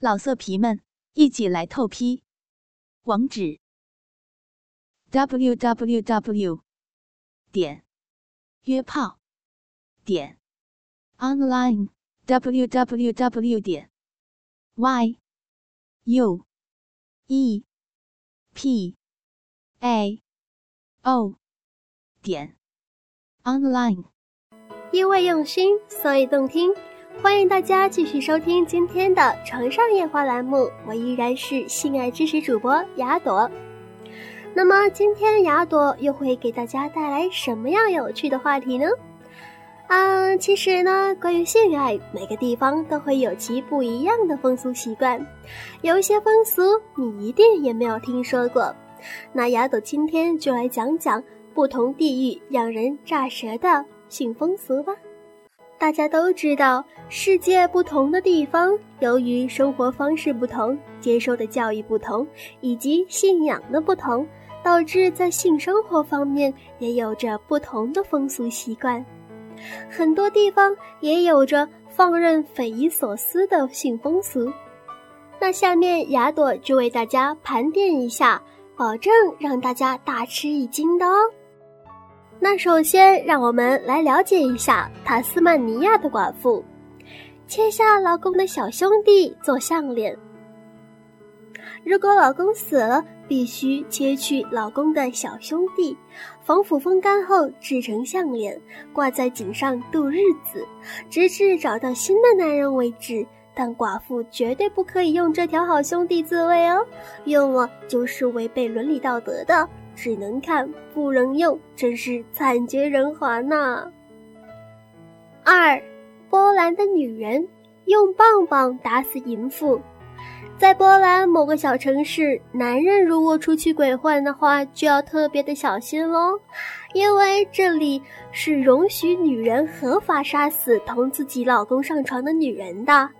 老色皮们，一起来透批！网址：w w w 点约炮点 online w w w 点 y u e p a o 点 online。因为用心，所以动听。欢迎大家继续收听今天的床上夜话栏目，我依然是性爱知识主播雅朵。那么今天雅朵又会给大家带来什么样有趣的话题呢？啊，其实呢，关于性爱，每个地方都会有其不一样的风俗习惯，有一些风俗你一定也没有听说过。那雅朵今天就来讲讲不同地域让人炸舌的性风俗吧。大家都知道，世界不同的地方，由于生活方式不同、接受的教育不同，以及信仰的不同，导致在性生活方面也有着不同的风俗习惯。很多地方也有着放任匪夷所思的性风俗。那下面雅朵就为大家盘点一下，保证让大家大吃一惊的哦。那首先，让我们来了解一下塔斯曼尼亚的寡妇，切下老公的小兄弟做项链。如果老公死了，必须切去老公的小兄弟，防腐风干后制成项链，挂在颈上度日子，直至找到新的男人为止。但寡妇绝对不可以用这条好兄弟自慰哦，用了就是违背伦理道德的。只能看不能用，真是惨绝人寰呐！二，波兰的女人用棒棒打死淫妇。在波兰某个小城市，男人如果出去鬼混的话，就要特别的小心喽，因为这里是容许女人合法杀死同自己老公上床的女人的。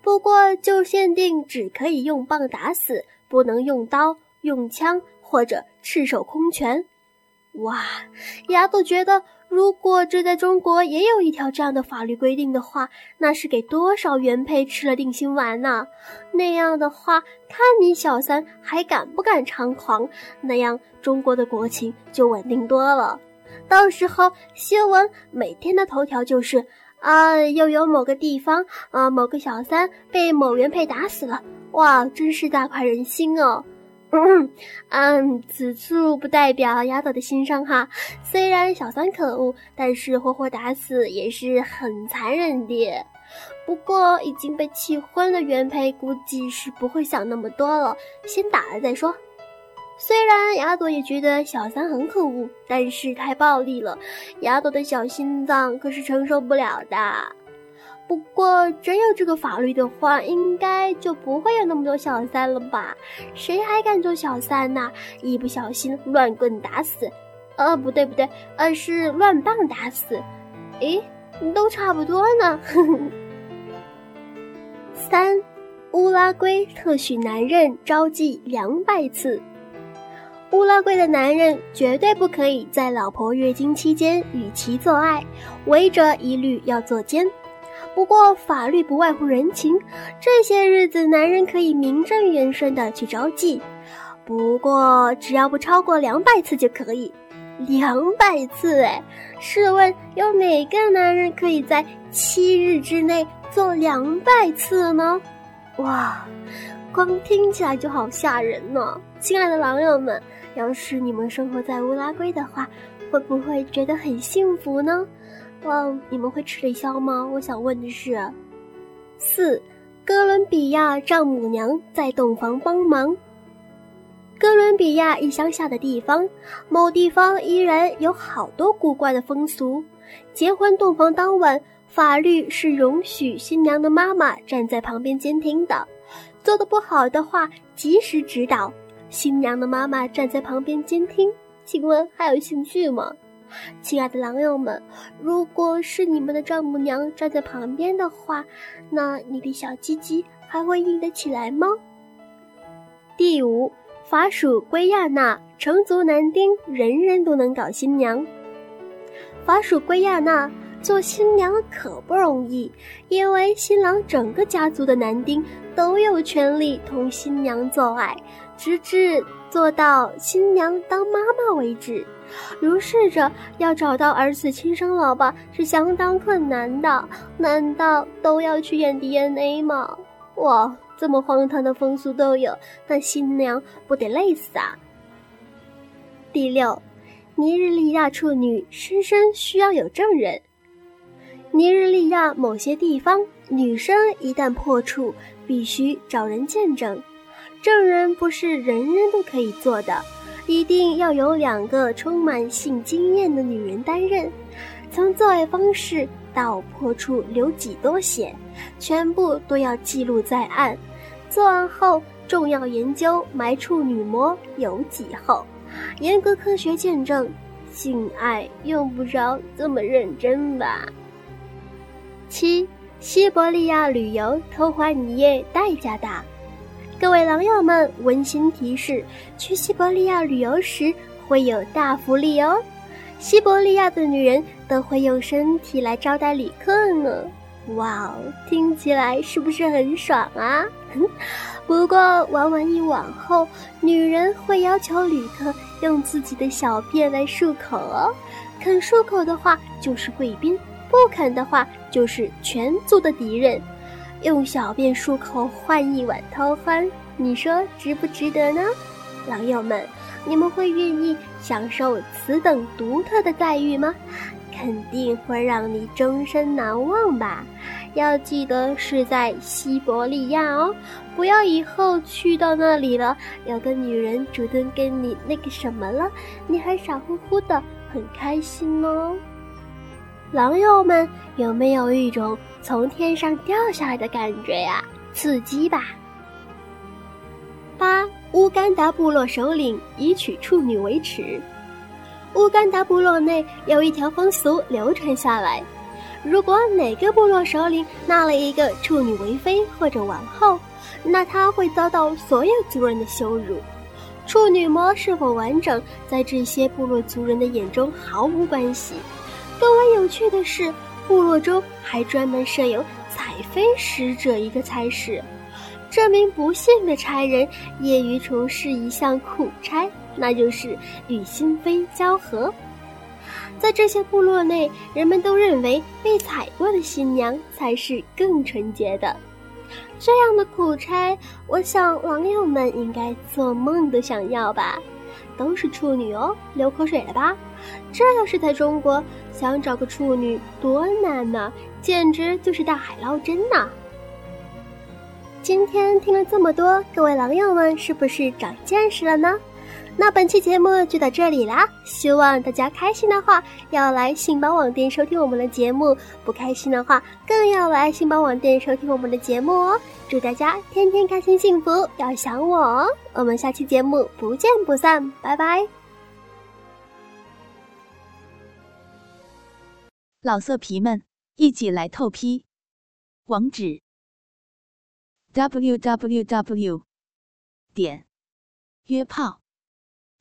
不过就限定只可以用棒打死，不能用刀、用枪。或者赤手空拳，哇！丫头觉得，如果这在中国也有一条这样的法律规定的话，那是给多少原配吃了定心丸呢？那样的话，看你小三还敢不敢猖狂？那样中国的国情就稳定多了。到时候新闻每天的头条就是啊，又有某个地方啊，某个小三被某原配打死了，哇，真是大快人心哦！嗯，嗯，此处不代表丫头的心伤哈。虽然小三可恶，但是活活打死也是很残忍的。不过已经被气昏的原配估计是不会想那么多了，先打了再说。虽然丫朵也觉得小三很可恶，但是太暴力了，丫朵的小心脏可是承受不了的。不过，真有这个法律的话，应该就不会有那么多小三了吧？谁还敢做小三呢？一不小心乱棍打死，呃，不对不对，而是乱棒打死。诶，都差不多呢。三，乌拉圭特许男人招妓两百次。乌拉圭的男人绝对不可以在老婆月经期间与其做爱，违者一律要坐监。不过法律不外乎人情，这些日子男人可以名正言顺的去招妓，不过只要不超过两百次就可以。两百次哎，试问有哪个男人可以在七日之内做两百次呢？哇，光听起来就好吓人呢！亲爱的狼友们，要是你们生活在乌拉圭的话，会不会觉得很幸福呢？哇，你们会吃得消吗？我想问的是，四，哥伦比亚丈母娘在洞房帮忙。哥伦比亚一乡下的地方，某地方依然有好多古怪的风俗。结婚洞房当晚，法律是容许新娘的妈妈站在旁边监听的，做的不好的话及时指导。新娘的妈妈站在旁边监听，请问还有兴趣吗？亲爱的狼友们，如果是你们的丈母娘站在旁边的话，那你的小鸡鸡还会硬得起来吗？第五，法属圭亚那，成族男丁人人都能搞新娘。法属圭亚那做新娘可不容易，因为新郎整个家族的男丁都有权利同新娘做爱，直至做到新娘当妈妈为止。如是着，要找到儿子亲生老爸是相当困难的。难道都要去验 DNA 吗？哇，这么荒唐的风俗都有，那新娘不得累死啊！第六，尼日利亚处女失身需要有证人。尼日利亚某些地方，女生一旦破处，必须找人见证，证人不是人人都可以做的，一定要有两个充满性经验的女人担任。从做爱方式到破处流几多血，全部都要记录在案。做完后，重要研究埋处女膜有几厚，严格科学见证，性爱用不着这么认真吧。七，西伯利亚旅游偷欢一夜代价大。各位狼友们，温馨提示：去西伯利亚旅游时会有大福利哦！西伯利亚的女人都会用身体来招待旅客呢。哇哦，听起来是不是很爽啊？不过玩完一晚后，女人会要求旅客用自己的小便来漱口哦。肯漱口的话就是贵宾。不肯的话，就是全族的敌人。用小便漱口换一碗汤欢，你说值不值得呢？狼友们，你们会愿意享受此等独特的待遇吗？肯定会让你终身难忘吧。要记得是在西伯利亚哦，不要以后去到那里了，有个女人主动跟你那个什么了，你还傻乎乎的，很开心哦。狼友们，有没有一种从天上掉下来的感觉呀？刺激吧！八乌干达部落首领以娶处女为耻。乌干达部落内有一条风俗流传下来：如果哪个部落首领纳了一个处女为妃或者王后，那他会遭到所有族人的羞辱。处女膜是否完整，在这些部落族人的眼中毫无关系。更为有趣的是，部落中还专门设有采妃使者一个差事。这名不幸的差人业余从事一项苦差，那就是与新妃交合。在这些部落内，人们都认为被采过的新娘才是更纯洁的。这样的苦差，我想网友们应该做梦都想要吧？都是处女哦，流口水了吧？这要是在中国，想找个处女多难呐，简直就是大海捞针呐！今天听了这么多，各位狼友们是不是长见识了呢？那本期节目就到这里啦，希望大家开心的话要来信宝网店收听我们的节目，不开心的话更要来信宝网店收听我们的节目哦。祝大家天天开心幸福，要想我哦！我们下期节目不见不散，拜拜。老色皮们，一起来透批！网址：w w w. 点约炮